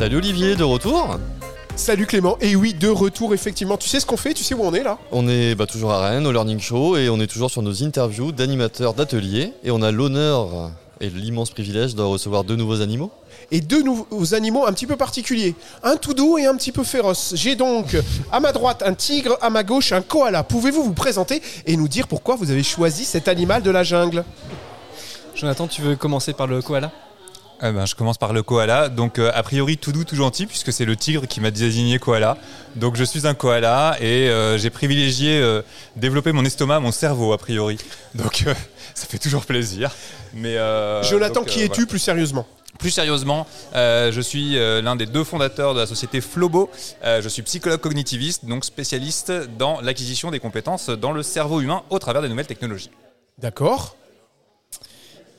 Salut Olivier, de retour Salut Clément, et oui, de retour effectivement. Tu sais ce qu'on fait Tu sais où on est là? On est bah, toujours à Rennes, au Learning Show, et on est toujours sur nos interviews d'animateurs d'ateliers, et on a l'honneur et l'immense privilège de recevoir deux nouveaux animaux. Et deux nouveaux animaux un petit peu particuliers. Un tout doux et un petit peu féroce. J'ai donc à ma droite un tigre, à ma gauche un koala. Pouvez-vous vous présenter et nous dire pourquoi vous avez choisi cet animal de la jungle? Jonathan, tu veux commencer par le koala? Eh ben, je commence par le koala. Donc, euh, a priori, tout doux, tout gentil, puisque c'est le tigre qui m'a désigné koala. Donc, je suis un koala et euh, j'ai privilégié euh, développer mon estomac, mon cerveau, a priori. Donc, ça fait toujours plaisir. Mais, Jonathan, qui es-tu plus sérieusement? Plus sérieusement, je suis l'un des deux fondateurs de la société Flobo. je suis psychologue cognitiviste, donc spécialiste dans l'acquisition des compétences dans le cerveau humain au travers des nouvelles technologies. D'accord.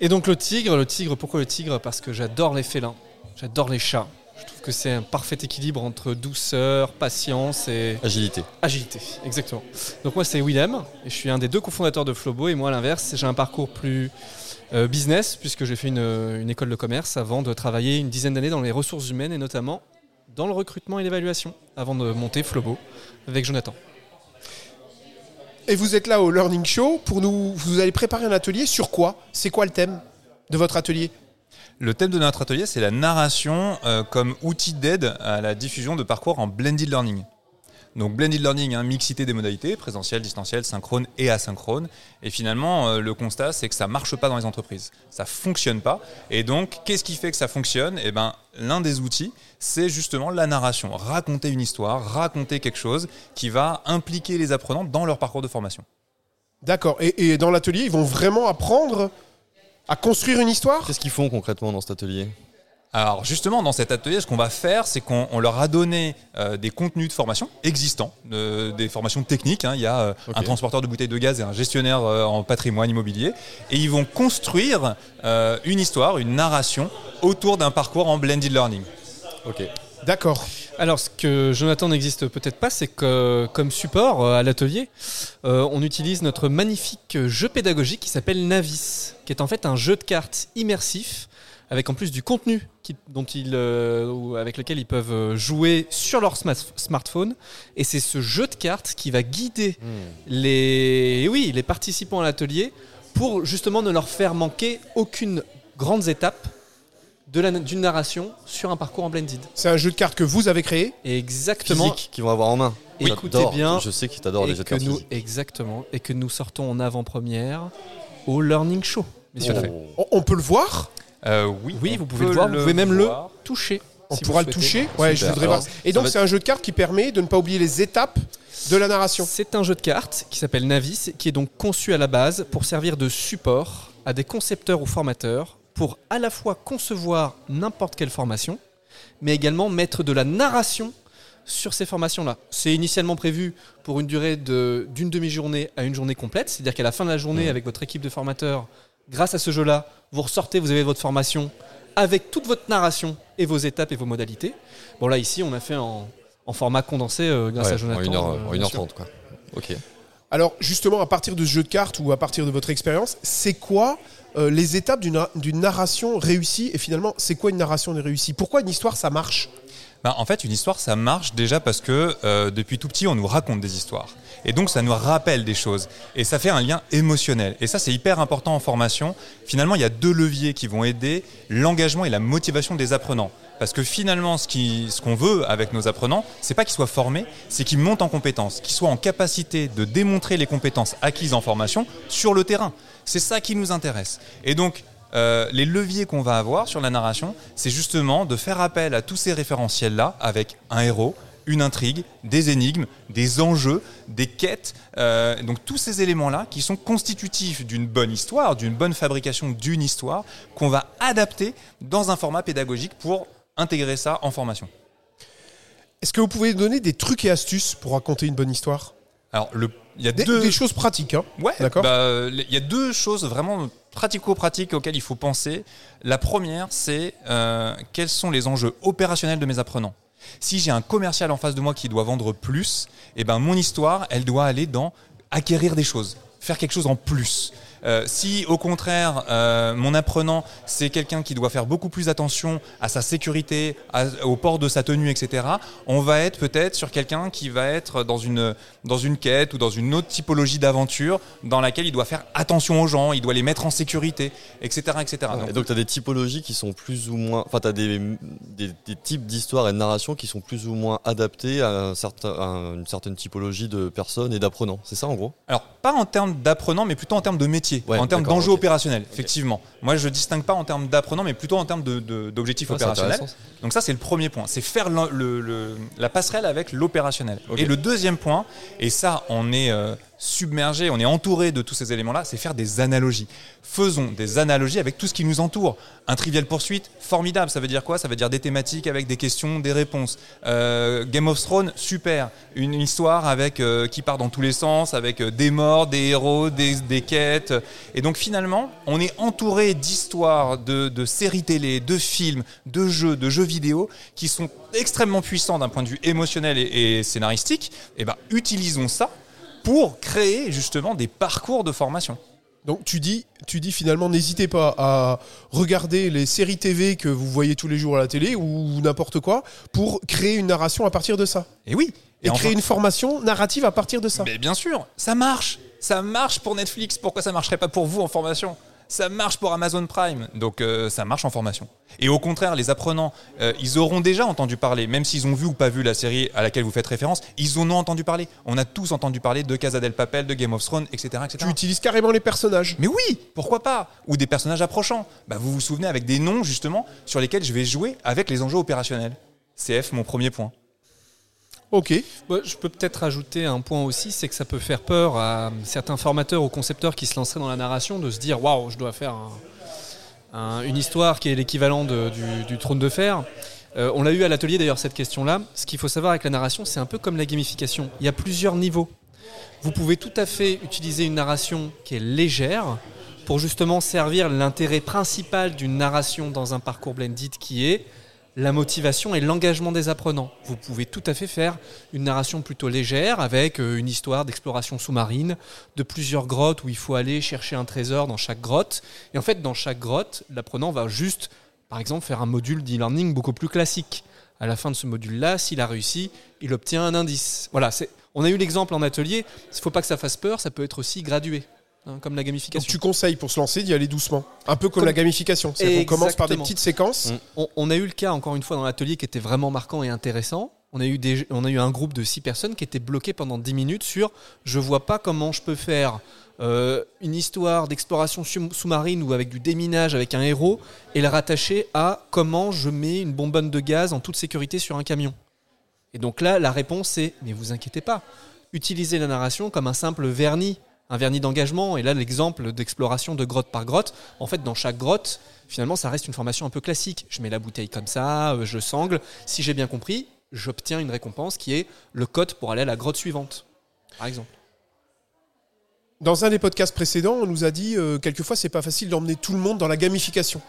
Et donc le tigre, le tigre, pourquoi le tigre? Parce que j'adore les félins, j'adore les chats. Je trouve que c'est un parfait équilibre entre douceur, patience et agilité. Agilité, exactement. Donc moi c'est Willem et je suis un des deux cofondateurs de Flobo et moi à l'inverse j'ai un parcours plus euh, business puisque j'ai fait une, une, école de commerce avant de travailler une dizaine d'années dans les ressources humaines et notamment dans le recrutement et l'évaluation avant de monter Flobo avec Jonathan. Et vous êtes là au Learning Show pour nous. Vous allez préparer un atelier sur quoi? C'est quoi le thème de votre atelier? Le thème de notre atelier, c'est la narration euh, comme outil d'aide à la diffusion de parcours en blended learning. Donc blended learning, hein, mixité des modalités, présentiel, distanciel, synchrone et asynchrone. Et finalement, euh, le constat, c'est que ça marche pas dans les entreprises. Ça fonctionne pas. Et donc, qu'est-ce qui fait que ça fonctionne? Eh ben, l'un des outils, c'est justement la narration. Raconter une histoire, raconter quelque chose qui va impliquer les apprenants dans leur parcours de formation. D'accord. Et, et dans l'atelier, ils vont vraiment apprendre à construire une histoire? Qu'est-ce qu'ils font concrètement dans cet atelier? Alors justement, dans cet atelier, ce qu'on va faire, c'est qu'on leur a donné euh, des contenus de formation existants, des formations techniques. Hein. Il y a euh, un transporteur de bouteilles de gaz et un gestionnaire euh, en patrimoine immobilier. Et ils vont construire une histoire, une narration autour d'un parcours en blended learning. Ok. D'accord. Alors, ce que Jonathan n'existe peut-être pas, c'est que comme support à l'atelier, on utilise notre magnifique jeu pédagogique qui s'appelle Navis, qui est en fait un jeu de cartes immersif avec en plus du contenu dont ils, euh, avec lequel ils peuvent euh, jouer sur leur smartphone. Et c'est ce jeu de cartes qui va guider hmm. les, oui, les participants à l'atelier pour justement ne leur faire manquer aucune grande étape d'une narration sur un parcours en blended. C'est un jeu de cartes que vous avez créé Exactement. Physique qu'ils vont avoir en main. Écoutez bien. Je sais qu'ils t'adorent les jeux de cartes. Nous, exactement. Et que nous sortons en avant-première au Learning Show. On peut le voir euh, oui, oui vous pouvez le voir, vous pouvez même le toucher. On pourra le toucher Ouais, je voudrais voir. Et donc, c'est un jeu de cartes qui permet de ne pas oublier les étapes de la narration. C'est un jeu de cartes qui s'appelle Navis, qui est donc conçu à la base pour servir de support à des concepteurs ou formateurs pour à la fois concevoir n'importe quelle formation, mais également mettre de la narration sur ces formations-là. C'est initialement prévu pour une durée d'une demi-journée à une journée complète, c'est-à-dire qu'à la fin de la journée, mmh. avec votre équipe de formateurs, grâce à ce jeu-là, vous ressortez, vous avez votre formation avec toute votre narration et vos étapes et vos modalités. Bon, là, ici, on a fait en, format condensé euh, grâce à Jonathan. En 1h30, euh, quoi. Ok. Alors, justement, à partir de ce jeu de cartes ou à partir de votre expérience, c'est quoi euh, les étapes d'une narration réussie Et finalement, c'est quoi une narration réussie? Pourquoi une histoire, ça marche? Bah, en fait, une histoire, ça marche déjà parce que euh, depuis tout petit, on nous raconte des histoires. Et donc, ça nous rappelle des choses. Et ça fait un lien émotionnel. Et ça, c'est hyper important en formation. Finalement, il y a deux leviers qui vont aider l'engagement et la motivation des apprenants. Parce que finalement, ce qu'on ce veut avec nos apprenants, c'est pas qu'ils soient formés, c'est qu'ils montent en compétences, qu'ils soient en capacité de démontrer les compétences acquises en formation sur le terrain. C'est ça qui nous intéresse. Et donc, euh, les leviers qu'on va avoir sur la narration, c'est justement de faire appel à tous ces référentiels-là avec un héros, une intrigue, des énigmes, des enjeux, des quêtes, euh, donc tous ces éléments-là qui sont constitutifs d'une bonne histoire, d'une bonne fabrication d'une histoire, qu'on va adapter dans un format pédagogique pour intégrer ça en formation. Est-ce que vous pouvez donner des trucs et astuces pour raconter une bonne histoire? Alors, il y a des, deux... des choses pratiques. Hein. Ouais, d'accord. Bah, il y a deux choses vraiment pratico-pratiques auxquelles il faut penser. La première, c'est euh, quels sont les enjeux opérationnels de mes apprenants. Si j'ai un commercial en face de moi qui doit vendre plus, eh ben mon histoire, elle doit aller dans acquérir des choses, faire quelque chose en plus. Euh, si au contraire, euh, mon apprenant, c'est quelqu'un qui doit faire beaucoup plus attention à sa sécurité, à- au port de sa tenue, etc., on va être peut-être sur quelqu'un qui va être dans une, dans une quête ou dans une autre typologie d'aventure dans laquelle il doit faire attention aux gens, il doit les mettre en sécurité, etc. etc. Donc, tu as des typologies qui sont plus ou moins... Enfin, tu as des, des, des types d'histoires et de narration qui sont plus ou moins adaptés à, un certain, à une certaine typologie de personnes et d'apprenants. C'est ça en gros? Alors, pas en termes d'apprenant, mais plutôt en termes de métier, Ouais, en termes d'enjeux opérationnels, effectivement. Moi, je distingue pas en termes d'apprenant, mais plutôt en termes de- de- d'objectifs opérationnels. Donc ça, c'est le premier point. C'est faire le- le- le- la passerelle avec l'opérationnel. Et le deuxième point, et ça, on est euh, submergé, on est entouré de tous ces éléments-là, c'est faire des analogies. Faisons des analogies avec tout ce qui nous entoure. Un trivial poursuite, formidable. Ça veut dire quoi? Ça veut dire des thématiques avec des questions, des réponses. Euh, Game of Thrones, super. Une histoire avec euh, qui part dans tous les sens, avec euh, des morts, des héros, des, des quêtes. Et donc finalement, on est entouré d'histoires, de, de séries télé, de films, de jeux, de jeux vidéo qui sont extrêmement puissants d'un point de vue émotionnel et, et scénaristique. Et ben, utilisons ça pour créer justement des parcours de formation. Donc tu dis, tu dis finalement, n'hésitez pas à regarder les séries TV que vous voyez tous les jours à la télé ou n'importe quoi pour créer une narration à partir de ça. Et oui. Et, enfin- créer une formation narrative à partir de ça. Mais bien sûr, ça marche. Ça marche pour Netflix. Pourquoi ça marcherait pas pour vous en formation? Ça marche pour Amazon Prime. Donc euh, ça marche en formation. Et au contraire, les apprenants, euh, ils auront déjà entendu parler, même s'ils ont vu ou pas vu la série à laquelle vous faites référence, ils en ont entendu parler. On a tous entendu parler de Casa del Papel, de Game of Thrones, etc. etc. Tu utilises carrément les personnages. Mais oui, pourquoi pas? Ou des personnages approchants. Bah, vous vous souvenez avec des noms justement sur lesquels je vais jouer avec les enjeux opérationnels. CF, mon premier point. Ok. Bah, je peux peut-être ajouter un point aussi, c'est que ça peut faire peur à certains formateurs ou concepteurs qui se lanceraient dans la narration de se dire waouh, je dois faire un- un- une histoire qui est l'équivalent du trône de fer. Euh, on l'a eu à l'atelier d'ailleurs cette question-là. Ce qu'il faut savoir avec la narration, c'est un peu comme la gamification. Il y a plusieurs niveaux. Vous pouvez tout à fait utiliser une narration qui est légère pour justement servir l'intérêt principal d'une narration dans un parcours blended qui est la motivation et l'engagement des apprenants. Vous pouvez tout à fait faire une narration plutôt légère avec euh, une histoire d'exploration sous-marine, de plusieurs grottes où il faut aller chercher un trésor dans chaque grotte. Et en fait, dans chaque grotte, l'apprenant va juste, par exemple, faire un module d'e-learning beaucoup plus classique. À la fin de ce module-là, s'il a réussi, il obtient un indice. Voilà, on a eu l'exemple en atelier. Il ne faut pas que ça fasse peur, ça peut être aussi gradué, hein, comme la Donc gamification. tu conseilles pour se lancer d'y aller doucement. Un peu comme, Comme- la gamification. Qu'on commence par des petites séquences. Mm. On, on a eu le cas encore une fois dans l'atelier qui était vraiment marquant et intéressant. On a, eu des, on a eu un groupe de six personnes qui étaient bloquées pendant 10 minutes sur je vois pas comment je peux faire euh, une histoire d'exploration sous- sous-marine ou avec du déminage avec un héros et le rattacher à comment je mets une bonbonne de gaz en toute sécurité sur un camion. Et donc là, la réponse c'est mais vous inquiétez pas, utilisez la narration comme un simple vernis, un vernis d'engagement. Et là, l'exemple d'exploration de grotte par grotte, en fait, dans chaque grotte, finalement, ça reste une formation un peu classique. Je mets la bouteille comme ça, euh, je sangle. Si j'ai bien compris, j'obtiens une récompense qui est le code pour aller à la grotte suivante, par exemple. Dans un des podcasts précédents, on nous a dit euh, quelquefois c'est pas facile d'emmener tout le monde dans la gamification.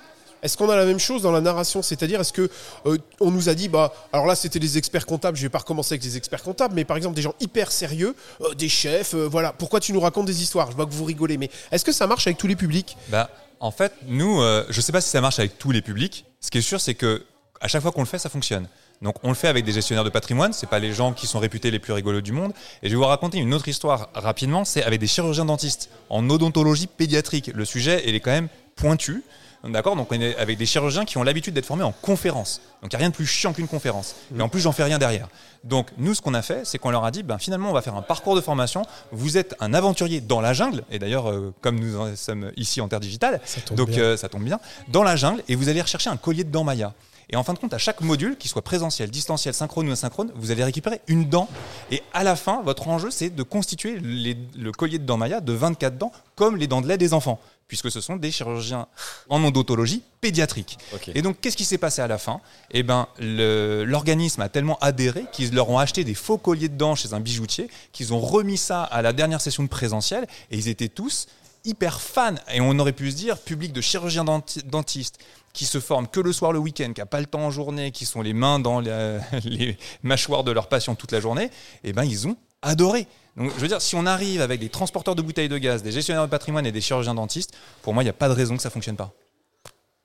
Est-ce qu'on a la même chose dans la narration? C'est-à-dire, est-ce que euh, nous a dit, bah, alors là, c'était des experts comptables. Je vais pas recommencer avec des experts comptables, mais par exemple des gens hyper sérieux, euh, des chefs. euh, voilà. Pourquoi tu nous racontes des histoires? Je vois que vous rigolez, mais est-ce que ça marche avec tous les publics? Bah, en fait, nous, je sais pas si ça marche avec tous les publics. Ce qui est sûr, c'est que à chaque fois qu'on le fait, ça fonctionne. Donc, on le fait avec des gestionnaires de patrimoine. C'est pas les gens qui sont réputés les plus rigolos du monde. Et je vais vous raconter une autre histoire rapidement. C'est avec des chirurgiens dentistes en odontologie pédiatrique. Le sujet, il est quand même pointu. D'accord Donc, on est avec des chirurgiens qui ont l'habitude d'être formés en conférence. Donc, il n'y a rien de plus chiant qu'une conférence. Mais en plus, j'en fais rien derrière. Donc, nous, ce qu'on a fait, c'est qu'on leur a dit, ben, finalement, on va faire un parcours de formation. Vous êtes un aventurier dans la jungle. Et d'ailleurs, euh, comme nous en sommes ici en Terre Digitale, donc euh, ça tombe bien, dans la jungle, et vous allez rechercher un collier de dents Maya. Et en fin de compte, à chaque module, qu'il soit présentiel, distanciel, synchrone ou asynchrone, vous allez récupérer une dent. Et à la fin, votre enjeu, c'est de constituer les- le collier de dents Maya de 24 dents, comme les dents de lait des enfants, puisque ce sont des chirurgiens en odontologie pédiatrique. Et donc, qu'est-ce qui s'est passé à la fin? Eh ben, l'organisme a tellement adhéré qu'ils leur ont acheté des faux colliers de dents chez un bijoutier, qu'ils ont remis ça à la dernière session de présentiel, et ils étaient tous hyper fans. Et on aurait pu se dire, public de chirurgiens denti- dentistes qui se forment que le soir, le week-end, qui n'a pas le temps en journée, qui sont les mains dans la- les mâchoires de leurs patients toute la journée, eh ben, ils ont adoré. Donc, je veux dire, si on arrive avec des transporteurs de bouteilles de gaz, des gestionnaires de patrimoine et des chirurgiens dentistes, pour moi, il n'y a pas de raison que ça fonctionne pas.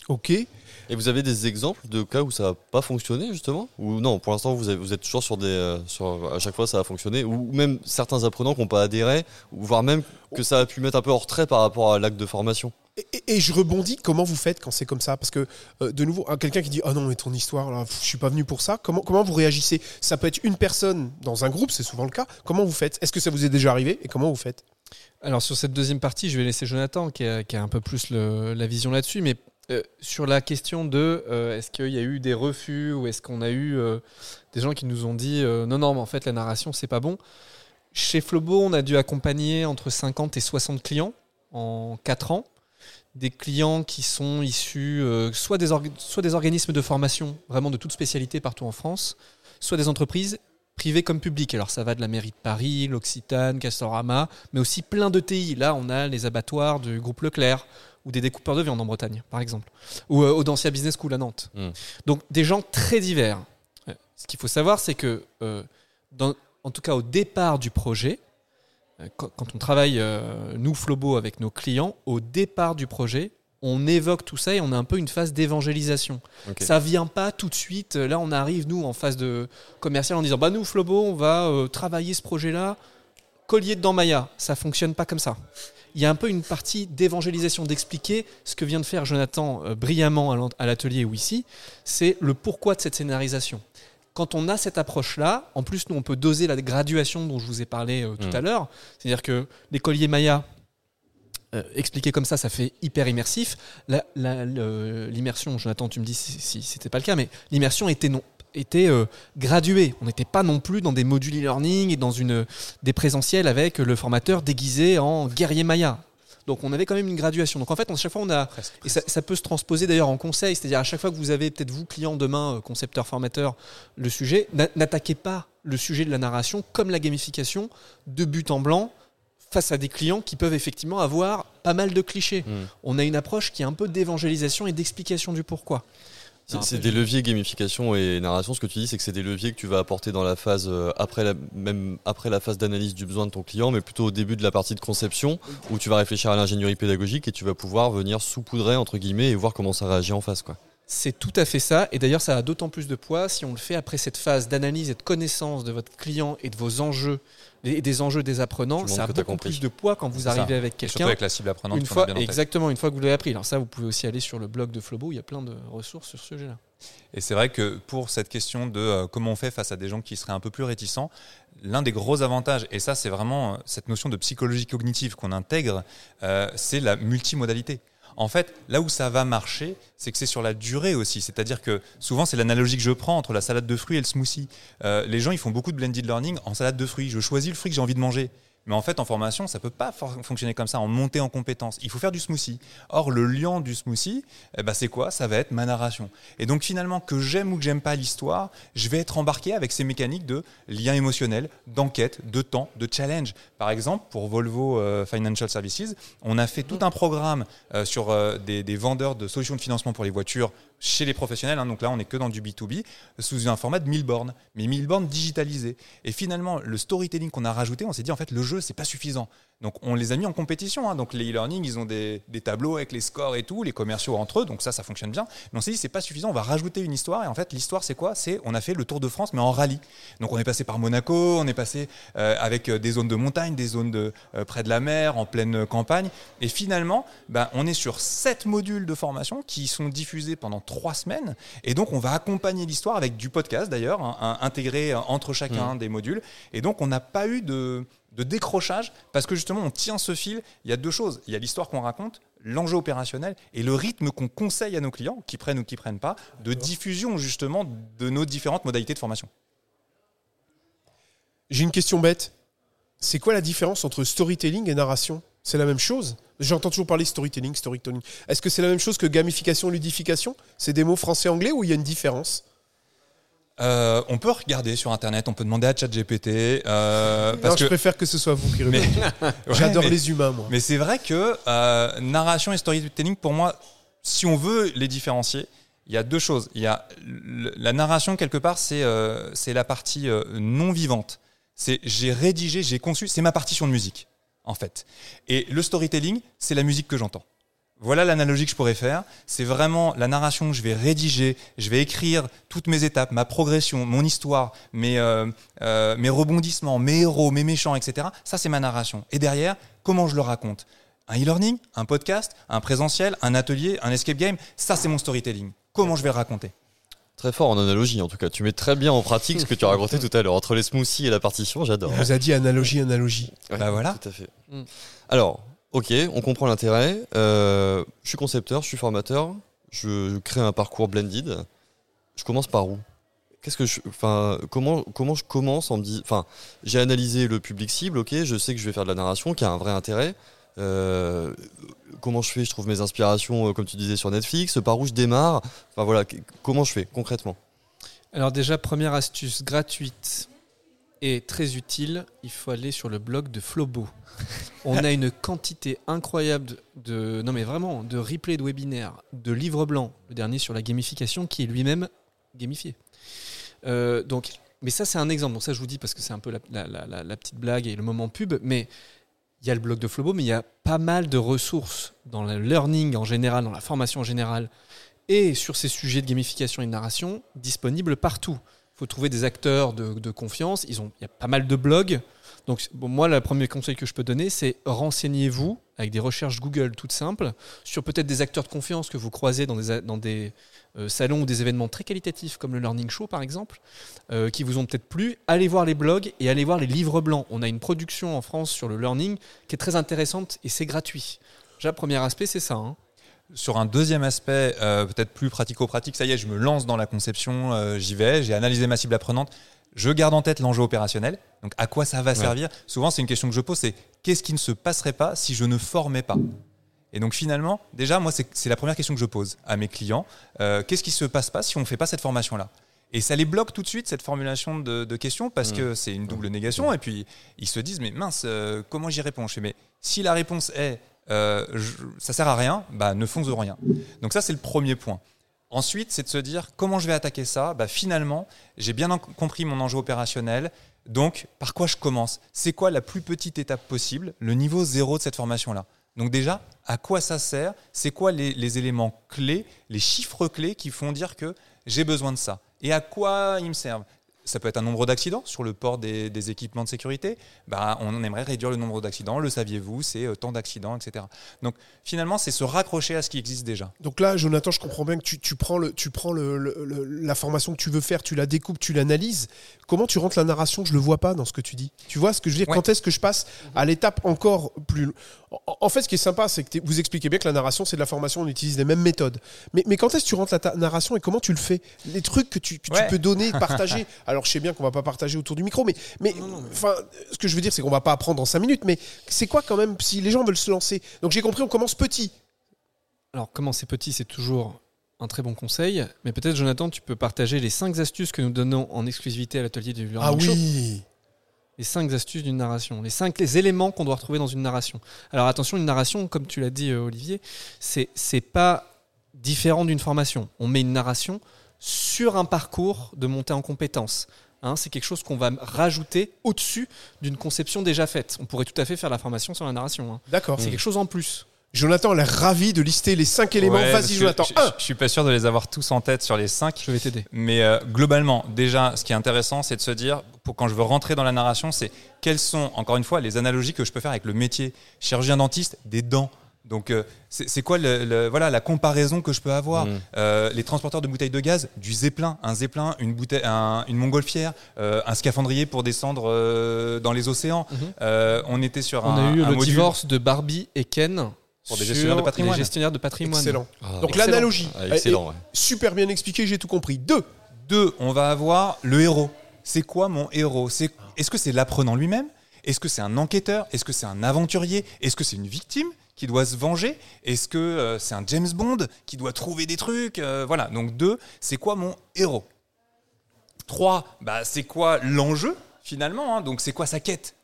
Ok. Et vous avez des exemples de cas où ça n'a pas fonctionné justement? Ou non, pour l'instant vous, êtes toujours sur des. euh, sur, à chaque fois ça a fonctionné Ou même certains apprenants qui n'ont pas adhéré, ou voire même que ça a pu mettre un peu en retrait par rapport à l'acte de formation Et, je rebondis, comment vous faites quand c'est comme ça? Parce que, euh, de nouveau, hein, quelqu'un qui dit Ah non, mais ton histoire, là, je suis pas venu pour ça. Comment, vous réagissez? Ça peut être une personne dans un groupe, c'est souvent le cas. Comment vous faites? Est-ce que ça vous est déjà arrivé Et comment vous faites? Alors sur cette deuxième partie, je vais laisser Jonathan qui a, un peu plus la vision là-dessus, mais euh, sur la question de euh, est-ce qu'il y a eu des refus ou est-ce qu'on a eu des gens qui nous ont dit non non mais en fait la narration c'est pas bon. Chez Flobo, on a dû accompagner entre 50 et 60 clients en 4 ans. Des clients qui sont issus euh, soit, des soit des organismes de formation, vraiment de toute spécialité partout en France, soit des entreprises privées comme publiques. Alors ça va de la mairie de Paris, l'Occitane, Castorama, mais aussi plein de TI. Là, on a les abattoirs du groupe Leclerc ou des découpeurs de viande en Bretagne, par exemple, ou euh, Audencia Business School à Nantes. Mm. Donc des gens très divers. Euh, Ce qu'il faut savoir, c'est que, euh, dans- en tout cas au départ du projet, quand, quand on travaille, euh, nous, Flobo, avec nos clients, au départ du projet, on évoque tout ça et on a un peu une phase d'évangélisation. Ok. Ça vient pas tout de suite. Là, on arrive, nous, en phase de commercial, en disant Bah, nous, Flobo, on va euh, travailler ce projet-là. Collier dedans Maya. Ça fonctionne pas comme ça. Il y a un peu une partie d'évangélisation, d'expliquer ce que vient de faire Jonathan euh, brillamment à l'atelier ou ici. C'est le pourquoi de cette scénarisation. Quand on a cette approche-là, en plus, nous, on peut doser la graduation dont je vous ai parlé euh, tout Mm. à l'heure. C'est-à-dire que les colliers Maya, euh, expliqué comme ça, ça fait hyper immersif. L'immersion, Jonathan, tu me dis si, si c'était pas le cas, mais l'immersion était non était euh, graduée. On n'était pas non plus dans des modules e-learning et dans une des présentiels avec le formateur déguisé en guerrier Maya. Donc on avait quand même une graduation. Donc en fait, à chaque fois, on a Presque. et ça, ça peut se transposer d'ailleurs en conseil, c'est-à-dire à chaque fois que vous avez peut-être vous client demain, euh, concepteur, formateur, le sujet, n'a- n'attaquez pas le sujet de la narration comme la gamification de but en blanc face à des clients qui peuvent effectivement avoir pas mal de clichés. Mm. On a une approche qui est un peu d'évangélisation et d'explication du pourquoi. C'est- des leviers gamification et narration. Ce que tu dis, c'est que c'est des leviers que tu vas apporter dans la phase euh, après la même après la phase d'analyse du besoin de ton client, mais plutôt au début de la partie de conception où tu vas réfléchir à l'ingénierie pédagogique et tu vas pouvoir venir saupoudrer entre guillemets et voir comment ça réagit en face, quoi. C'est tout à fait ça. Et d'ailleurs, ça a d'autant plus de poids si on le fait après cette phase d'analyse et de connaissance de votre client et de vos enjeux et des enjeux des apprenants. Ça a beaucoup plus de poids quand vous ça. arrivez avec Surtout quelqu'un. avec la cible apprenante Une fois, bien exactement, une fois que vous l'avez appris. Alors ça, vous pouvez aussi aller sur le blog de Flobo, il y a plein de ressources sur ce sujet-là. Et c'est vrai que pour cette question de euh, comment on fait face à des gens qui seraient un peu plus réticents, l'un des gros avantages, et ça c'est vraiment euh, cette notion de psychologie cognitive qu'on intègre, euh, c'est la multimodalité. En fait, là où ça va marcher, c'est que c'est sur la durée aussi. C'est-à-dire que souvent, c'est l'analogie que je prends entre la salade de fruits et le smoothie. Euh, les gens, ils font beaucoup de blended learning en salade de fruits. Je choisis le fruit que j'ai envie de manger. Mais en fait, en formation, ça peut pas fonctionner comme ça, en montée en compétences. Il faut faire du smoothie. Or, le liant du smoothie, eh ben, c'est quoi? Ça va être ma narration. Et donc, finalement, que j'aime ou que j'aime pas l'histoire, je vais être embarqué avec ces mécaniques de lien émotionnel, d'enquête, de temps, de challenge. Par exemple, pour Volvo euh, Financial Services, on a fait tout un programme euh, sur euh, des vendeurs de solutions de financement pour les voitures chez les professionnels. hein. donc là, on n'est que dans du B2B, sous un format de 1000 bornes, mais 1000 bornes digitalisées. Et finalement, le storytelling qu'on a rajouté, on s'est dit, en fait, le jeu, c'est pas suffisant. Donc, on les a mis en compétition. hein. Donc, les e-learning, ils ont des, des tableaux avec les scores et tout, les commerciaux entre eux. Donc, ça, ça fonctionne bien. Mais on s'est dit, c'est pas suffisant. On va rajouter une histoire. Et en fait, l'histoire, c'est quoi? C'est, on a fait le Tour de France, mais en rallye. Donc, on est passé par Monaco, on est passé euh, avec euh, des zones de montagne, des zones de, euh, près de la mer, en pleine campagne. Et finalement, ben, on est sur sept modules de formation qui sont diffusés pendant trois semaines. Et donc, on va accompagner l'histoire avec du podcast d'ailleurs, hein, intégré entre chacun des modules. Et donc, on n'a pas eu de, de décrochage parce que justement, on tient ce fil. Il y a deux choses. Il y a l'histoire qu'on raconte, l'enjeu opérationnel et le rythme qu'on conseille à nos clients, qui prennent ou qui prennent pas, de diffusion justement de nos différentes modalités de formation. J'ai une question bête. C'est quoi la différence entre storytelling et narration? C'est la même chose? J'entends toujours parler storytelling, storytelling. Est-ce que c'est la même chose que gamification, ludification? C'est des mots français-anglais ou il y a une différence? Euh, on peut regarder sur internet, on peut demander à ChatGPT. Euh, Non, parce je que préfère que ce soit vous qui Mais-. Ouais, J'adore mais- les humains, moi. Mais c'est vrai que euh, narration et storytelling, pour moi, si on veut les différencier, il y a deux choses. Il y a la narration quelque part, c'est euh, c'est la partie euh, non vivante. C'est j'ai rédigé, j'ai conçu, c'est ma partition de musique, en fait. Et le storytelling, c'est la musique que j'entends. Voilà l'analogie que je pourrais faire. C'est vraiment la narration que je vais rédiger, je vais écrire toutes mes étapes, ma progression, mon histoire, mes, euh, euh, mes rebondissements, mes héros, mes méchants, etc. Ça, c'est ma narration. Et derrière, comment je le raconte? Un e-learning, un podcast, un présentiel, un atelier, un escape game, ça, c'est mon storytelling. Comment je vais le raconter? Très fort en analogie, en tout cas. Tu mets très bien en pratique ce que tu as raconté tout à l'heure. Entre les smoothies et la partition, j'adore. On vous a dit analogie, analogie. Ouais, Bah voilà. Tout à fait. Alors, ok, on comprend l'intérêt. Euh, je suis concepteur, je suis formateur. Je, crée un parcours blended. Je commence par où? Qu'est-ce que je, enfin, comment, je commence j'ai analysé le public cible, ok, je sais que je vais faire de la narration, qui a un vrai intérêt. Euh, comment je fais? Je trouve mes inspirations, euh, comme tu disais, sur Netflix. Par où je démarre? Voilà, comment je fais concrètement? Alors déjà, première astuce gratuite et très utile, il faut aller sur le blog de Flobo. On a une quantité incroyable de, non mais vraiment, de replays de webinaires, de livres blancs, le dernier sur la gamification qui est lui-même gamifié. Euh, donc, mais ça c'est un exemple. Donc ça je vous dis parce que c'est un peu la- la petite blague et le moment pub, mais il y a le blog de Flobo, mais il y a pas mal de ressources dans le learning en général, dans la formation en général, et sur ces sujets de gamification et de narration disponibles partout. Faut trouver des acteurs de, confiance. Ils ont, il y a pas mal de blogs. Donc, moi, le premier conseil que je peux donner, c'est renseignez-vous avec des recherches Google toutes simples sur peut-être des acteurs de confiance que vous croisez dans des, dans des euh, salons ou des événements très qualitatifs comme le Learning Show, par exemple, euh, qui vous ont peut-être plu. Allez voir les blogs et allez voir les livres blancs. On a une production en France sur le learning qui est très intéressante et c'est gratuit. Déjà, premier aspect, c'est ça. hein. Sur un deuxième aspect, euh, peut-être plus pratico-pratique, ça y est, je me lance dans la conception, euh, j'y vais, j'ai analysé ma cible apprenante, je garde en tête l'enjeu opérationnel, donc à quoi ça va servir? Souvent, c'est une question que je pose, c'est qu'est-ce qui ne se passerait pas si je ne formais pas? Et donc finalement, déjà, moi, c'est la première question que je pose à mes clients, Euh, qu'est-ce qui se passe pas si on ne fait pas cette formation-là? Et ça les bloque tout de suite, cette formulation de, de questions, parce que c'est une double négation. Et puis, ils se disent, mais mince, euh, comment j'y réponds? Je fais, mais si la réponse est, euh, je- ça sert à rien, bah, ne fonce de rien. Donc ça, c'est le premier point. Ensuite, c'est de se dire, comment je vais attaquer ça? Bah, Finalement, j'ai bien en- compris mon enjeu opérationnel. Donc, par quoi je commence? C'est quoi la plus petite étape possible, le niveau zéro de cette formation-là. Donc déjà, à quoi ça sert? C'est quoi les éléments clés, les chiffres clés qui font dire que j'ai besoin de ça? Et à quoi ils me servent? Ça peut être un nombre d'accidents sur le port des, des équipements de sécurité. Bah, on aimerait réduire le nombre d'accidents. Le saviez-vous C'est euh, tant d'accidents, etc. Donc finalement, c'est se raccrocher à ce qui existe déjà. Donc là, Jonathan, je comprends bien que tu, tu prends, le, tu prends le, le- la formation que tu veux faire, tu la découpes, tu l'analyses. Comment tu rentres la narration? Je le vois pas dans ce que tu dis. Tu vois ce que je veux dire? Ouais. Quand est-ce que je passe à l'étape encore plus. En, fait, ce qui est sympa, c'est que vous expliquez bien que la narration, c'est de la formation, on utilise les mêmes méthodes. Mais, mais quand est-ce que tu rentres la narration et comment tu le fais? Les trucs que tu, que tu Ouais. peux donner, partager. Alors, je sais bien qu'on va pas partager autour du micro, mais, mais, enfin, ce que je veux dire, c'est qu'on va pas apprendre en 5 minutes. Mais c'est quoi quand même si les gens veulent se lancer? Donc, j'ai compris, on commence petit. Alors, commencer petit, c'est toujours un très bon conseil. Mais peut-être, Jonathan, tu peux partager les 5 astuces que nous donnons en exclusivité à l'atelier du Learning Ah Show. Les 5 astuces d'une narration. Les 5 les éléments qu'on doit retrouver dans une narration. Alors, attention, une narration, comme tu l'as dit, euh, Olivier, c'est c'est pas différent d'une formation. On met une narration sur un parcours de montée en compétences. Hein, c'est quelque chose qu'on va rajouter au-dessus d'une conception déjà faite. On pourrait tout à fait faire la formation sur la narration. hein. D'accord. C'est quelque chose en plus. Jonathan a l'air ravi de lister les cinq éléments. Ouais, Vas-y, Jonathan. Je, Un. je suis pas sûr de les avoir tous en tête sur les cinq. Je vais t'aider. Mais euh, globalement, déjà, ce qui est intéressant, c'est de se dire, pour quand je veux rentrer dans la narration, c'est quelles sont, encore une fois, les analogies que je peux faire avec le métier chirurgien dentiste des dents. Donc, euh, c'est quoi le, le- voilà, la comparaison que je peux avoir? Mm. Euh, Les transporteurs de bouteilles de gaz, du zeppelin, un zeppelin, une, bouteille, un- une montgolfière, euh, un scaphandrier pour descendre euh, dans les océans. Euh, on était sur On un, a eu un le module- divorce de Barbie et Ken Pour des gestionnaires de patrimoine. les gestionnaires de patrimoine. Excellent. Ah, Donc Excellent. l'analogie. ah, excellent. ouais. Super bien expliqué, j'ai tout compris. Deux. Deux, on va avoir le héros. C'est quoi mon héros? C'est Est-ce que c'est l'apprenant lui-même? Est-ce que c'est un enquêteur? Est-ce que c'est un aventurier? Est-ce que c'est une victime qui doit se venger? Est-ce que euh, c'est un James Bond qui doit trouver des trucs? Euh, Voilà, donc deux, c'est quoi mon héros? Trois, bah, c'est quoi l'enjeu finalement hein? Donc c'est quoi sa quête?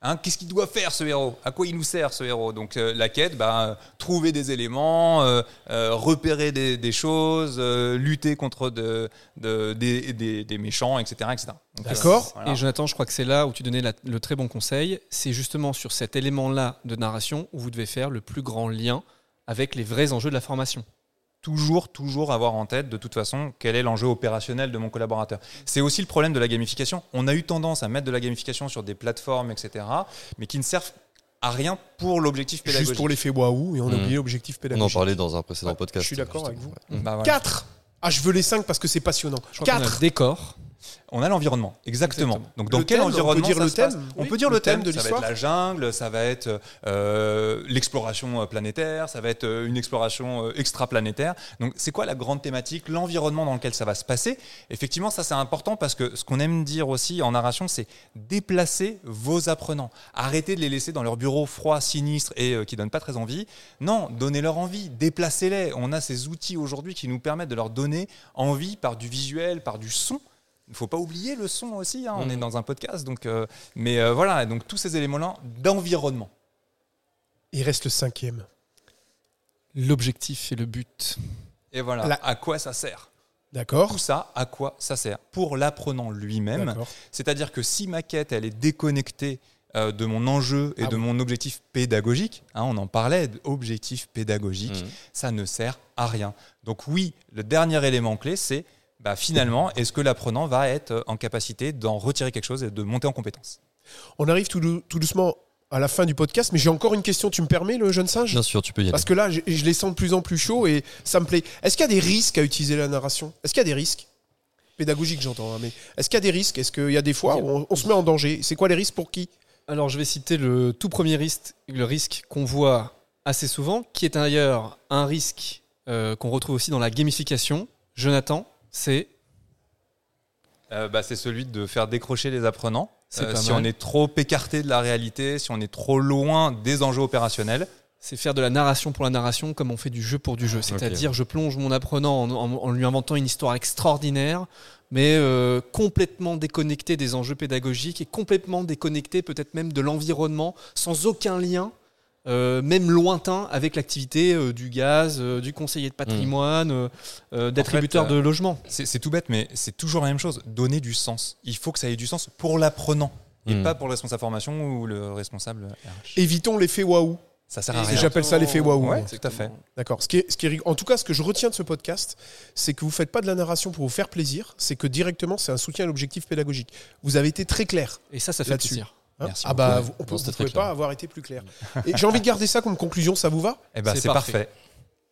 Hein, Qu'est-ce qu'il doit faire ce héros? À quoi il nous sert ce héros? Donc euh, la quête, bah, trouver des éléments, euh, euh, repérer des, des choses, lutter contre de, de- des, des- des méchants, etc. etc. D'accord. voilà. Et Jonathan, je crois que c'est là où tu donnais la- le très bon conseil. C'est justement sur cet élément-là de narration où vous devez faire le plus grand lien avec les vrais enjeux de la formation. Toujours, toujours avoir en tête, de toute façon, quel est l'enjeu opérationnel de mon collaborateur. C'est aussi le problème de la gamification. On a eu tendance à mettre de la gamification sur des plateformes, etc., mais qui ne servent à rien pour l'objectif pédagogique. Juste pour l'effet waouh, et on a Mhm. oublié l'objectif On en pédagogique. parlait dans un précédent Ouais, podcast. je suis d'accord avec vous. Ouais. Bah, voilà. 4 Ah, je veux les 5 parce que c'est passionnant. Je crois qu'on a 4 le décor. On a l'environnement, exactement. Exactement. Donc dans Le quel thème, on peut environnement dire ça le se passe thème On peut dire le le thème, thème de ça va l'histoire. être la jungle, ça va être euh, l'exploration euh, planétaire, ça va être euh, une exploration extraplanétaire. Donc c'est quoi la grande thématique, l'environnement dans lequel ça va se passer? Effectivement, ça c'est important parce que ce qu'on aime dire aussi en narration, c'est déplacer vos apprenants. Arrêtez de les laisser dans leur bureau froid, sinistre et euh, qui donnent pas très envie. Non, donnez-leur envie, déplacez-les. On a ces outils aujourd'hui qui nous permettent de leur donner envie par du visuel, par du son. Il ne faut pas oublier le son aussi, hein, on est dans un podcast. Donc, euh, mais euh, voilà, donc tous ces éléments-là d'environnement. Il reste le cinquième. L'objectif et le but. Et voilà, La- à quoi ça sert? D'accord Tout ça, à quoi ça sert? Pour l'apprenant lui-même, c'est-à-dire que si ma quête, elle est déconnectée euh, de mon enjeu et Ah de mon objectif pédagogique, hein, on en parlait, objectif pédagogique, Mhm. ça ne sert à rien. Donc oui, le dernier élément clé, c'est bah, finalement, est-ce que l'apprenant va être euh, en capacité d'en retirer quelque chose et de monter en compétence? On arrive tout, dou- tout doucement à la fin du podcast, mais j'ai encore une question. Tu me permets, le jeune singe? Bien sûr, tu peux y aller. Parce que là, je, je les sens de plus en plus chauds et ça me plaît. Est-ce qu'il y a des risques à utiliser la narration? Est-ce qu'il y a des risques? Pédagogiques, j'entends, hein, mais est-ce qu'il y a des risques? Est-ce qu'il y a des fois où on, on se met en danger? C'est quoi les risques pour qui? Alors, je vais citer le tout premier risque, le risque qu'on voit assez souvent, qui est d'ailleurs un risque euh, qu'on retrouve aussi dans la gamification. Jonathan, c'est Euh, bah, c'est celui de faire décrocher les apprenants. Euh, si on est trop écarté de la réalité, si on est trop loin des enjeux opérationnels, c'est faire de la narration pour la narration comme on fait du jeu pour du jeu. C'est-à-dire, je plonge mon apprenant en, en- en lui inventant une histoire extraordinaire, mais euh, complètement déconnecté des enjeux pédagogiques et complètement déconnecté peut-être même de l'environnement, sans aucun lien. Euh, même lointain avec l'activité euh, du gaz, euh, du conseiller de patrimoine, euh, euh, d'attributeur fait, euh, de logement. c'est tout bête, mais c'est toujours la même chose. Donner du sens. Il faut que ça ait du sens pour l'apprenant et Mhm. pas pour le responsable formation ou le responsable RH. Évitons l'effet waouh. Ça sert à rien. j'appelle ça l'effet waouh. Ouais, tout à fait. D'accord. Ce qui est, ce qui est rig- en tout cas, ce que je retiens de ce podcast, c'est que vous faites pas de la narration pour vous faire plaisir, c'est que directement, c'est un soutien à l'objectif pédagogique. Vous avez été très clair. Et ça, ça fait plaisir. Merci ah bah, vous, c'était pouvez pas avoir été plus clair. Et j'ai envie de garder ça comme conclusion. Ça vous va? Eh ben, C'est c'est parfait. parfait.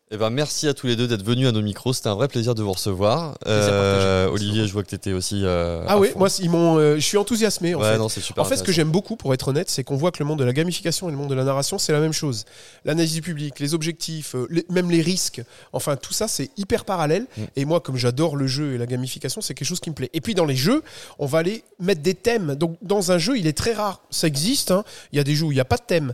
Eh ben, merci à tous les deux d'être venus à nos micros. C'était un vrai plaisir de vous recevoir. Euh. Olivier, je vois que tu étais aussi. euh, Ah oui, fond. moi, ils m'ont. euh, je suis enthousiasmé. En ouais, fait. non, c'est super. En fait, ce que j'aime beaucoup, pour être honnête, c'est qu'on voit que le monde de la gamification et le monde de la narration, c'est la même chose. L'analyse du public, les objectifs, les- même les risques, enfin tout ça, c'est hyper parallèle. Mm. Et moi, comme j'adore le jeu et la gamification, c'est quelque chose qui me plaît. Et puis dans les jeux, on va aller mettre des thèmes. Donc dans un jeu, il est très rare. Ça existe. hein. Il y a des jeux où il n'y a pas de thème.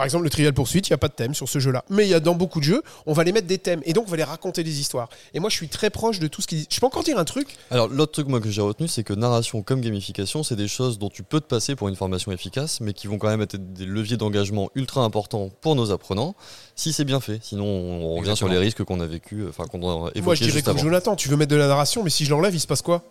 Euh, par exemple, le Trial Pursuit, il n'y a pas de thème sur ce jeu-là. Mais il y a dans beaucoup de jeux, on va les mettre des thèmes. Et donc, on va les raconter des histoires. Et moi, je suis très proche de tout ce qui. Je peux encore dire un truc? Alors, l'autre truc moi, que j'ai retenu, c'est que narration comme gamification, c'est des choses dont tu peux te passer pour une formation efficace, mais qui vont quand même être des leviers d'engagement ultra importants pour nos apprenants, si c'est bien fait. Sinon, on revient Exactement. sur les risques qu'on a vécu, enfin qu'on a évoqués Moi, je dirais juste avant. Jonathan, tu veux mettre de la narration, mais si je l'enlève, il se passe quoi?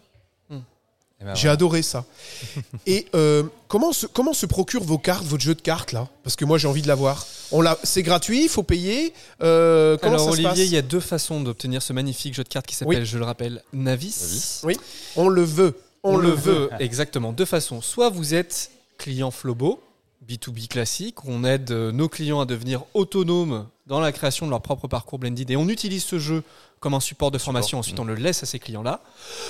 Ben, J'ai voilà. adoré ça. Et euh, comment, se, comment se procurent vos cartes, votre jeu de cartes là? Parce que moi j'ai envie de l'avoir. On l'a, c'est gratuit, il faut payer. Euh, comment Alors ça Olivier, il y a deux façons d'obtenir ce magnifique jeu de cartes qui s'appelle, Oui. je le rappelle, Navis. Navis. Oui, on le veut. On, le veut. exactement. Deux façons. Soit vous êtes client Flobo, B2B classique, où on aide euh, nos clients à devenir autonomes dans la création de leur propre parcours blended et on utilise ce jeu comme un support de formation. Ensuite, on le laisse à ces clients-là.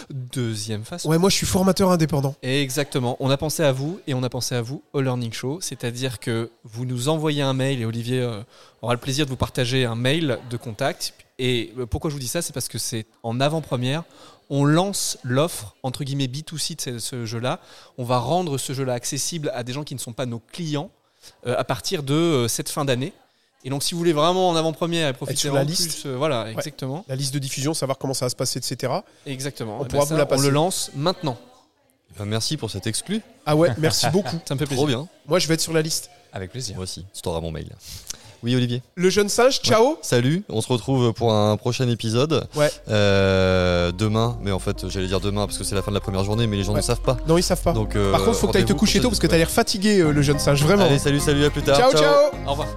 Deuxième façon. Ouais, moi je suis formateur indépendant. Exactement. On a pensé à vous et on a pensé à vous au Learning Show. C'est-à-dire que vous nous envoyez un mail et Olivier euh, aura le plaisir de vous partager un mail de contact. Et euh, pourquoi je vous dis ça? C'est parce que c'est en avant-première. On lance l'offre, entre guillemets, B2C de ce, ce jeu-là. On va rendre ce jeu-là accessible à des gens qui ne sont pas nos clients euh, à partir de euh, cette fin d'année. Et donc, si vous voulez vraiment en avant-première et profiter sur la en liste. plus, euh, voilà, exactement. La liste de diffusion, savoir comment ça va se passer, etc. Exactement. On Eh ben pourra ça, vous la on passer. le lance maintenant. Ben, merci pour cet exclu. Ah ouais, merci beaucoup. Ça me fait Trop plaisir. bien. Moi, je vais être sur la liste. Avec plaisir. Moi aussi. Tu t'auras mon mail. Oui, Olivier. Le jeune singe, ciao. Salut. On se retrouve pour un prochain épisode. Ouais. Euh, demain. Mais en fait, j'allais dire demain parce que c'est la fin de la première journée, mais les gens Ouais. ne savent pas. Non, ils savent pas. Donc, euh, Par contre, faut que t'ailles te rendez-vous coucher tôt parce que t'as l'air fatigué, euh, le jeune singe, vraiment. Allez, salut, salut, à plus tard. ciao, ciao. Au revoir.